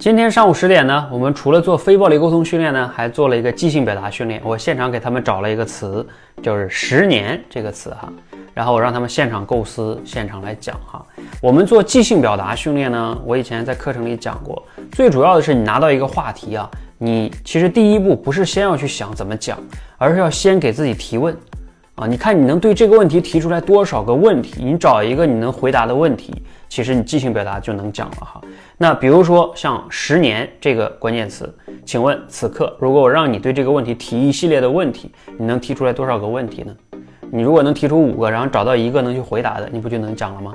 今天上午十点呢，我们除了做非暴力沟通训练呢，还做了一个即兴表达训练。我现场给他们找了一个词，就是“十年”这个词哈，然后我让他们现场构思，现场来讲哈。我们做即兴表达训练呢，我以前在课程里讲过，最主要的是你拿到一个话题啊，你其实第一步不是先要去想怎么讲，而是要先给自己提问。啊，你看你能对这个问题提出来多少个问题？你找一个你能回答的问题，其实你即兴表达就能讲了哈。那比如说像十年这个关键词，请问此刻如果我让你对这个问题提一系列的问题，你能提出来多少个问题呢？你如果能提出五个，然后找到一个能去回答的，你不就能讲了吗？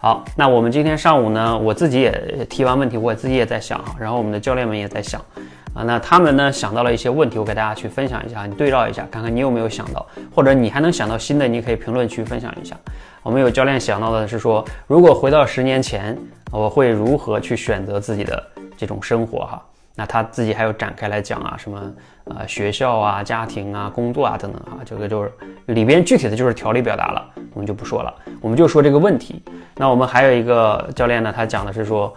好，那我们今天上午呢，我自己也提完问题，我自己也在想哈，然后我们的教练们也在想。啊，那他们呢想到了一些问题，我给大家去分享一下，你对照一下，看看你有没有想到，或者你还能想到新的，你可以评论区分享一下。我们有教练想到的是说，如果回到十年前，我会如何去选择自己的这种生活哈？那他自己还有展开来讲啊，什么呃学校啊、家庭啊、工作啊等等哈，这个就是里边具体的就是条理表达了，我们就不说了，我们就说这个问题。那我们还有一个教练呢，他讲的是说。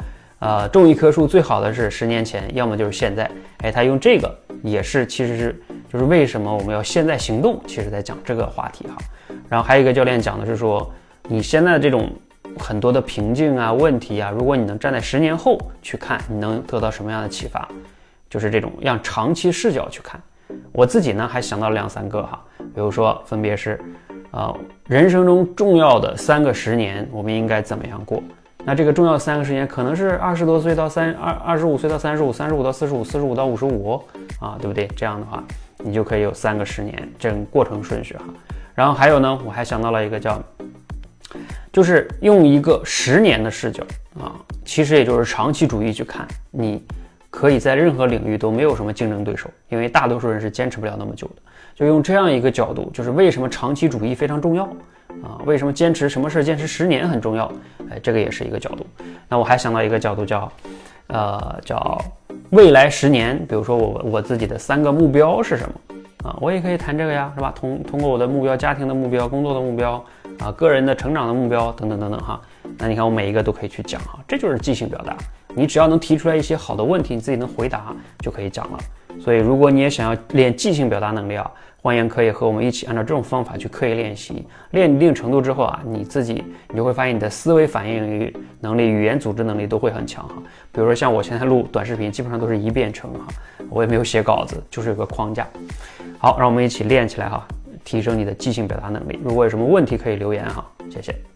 呃，种一棵树最好的是十年前，要么就是现在。哎，他用这个也是，其实是就是为什么我们要现在行动？其实在讲这个话题哈。然后还有一个教练讲的是说，你现在的这种很多的瓶颈啊、问题啊，如果你能站在十年后去看，你能得到什么样的启发？就是这种让长期视角去看。我自己呢还想到了两三个哈，比如说分别是，呃，人生中重要的三个十年，我们应该怎么样过？那这个重要三个时间可能是二十多岁到三二二十五岁到三十五，三十五到四十五，四十五到五十五啊，对不对？这样的话，你就可以有三个十年这个过程顺序哈。然后还有呢，我还想到了一个叫，就是用一个十年的视角啊，其实也就是长期主义去看，你可以在任何领域都没有什么竞争对手，因为大多数人是坚持不了那么久的。就用这样一个角度，就是为什么长期主义非常重要。啊，为什么坚持什么事坚持十年很重要？哎，这个也是一个角度。那我还想到一个角度叫，呃，叫未来十年。比如说我我自己的三个目标是什么？啊，我也可以谈这个呀，是吧？通通过我的目标、家庭的目标、工作的目标啊、个人的成长的目标等等等等哈。那你看我每一个都可以去讲哈，这就是即兴表达。你只要能提出来一些好的问题，你自己能回答就可以讲了。所以如果你也想要练即兴表达能力啊。欢迎可以和我们一起按照这种方法去刻意练习，练一定程度之后啊，你自己你就会发现你的思维反应能力、语言组织能力都会很强哈。比如说像我现在录短视频，基本上都是一遍成哈，我也没有写稿子，就是有个框架。好，让我们一起练起来哈，提升你的即兴表达能力。如果有什么问题可以留言哈，谢谢。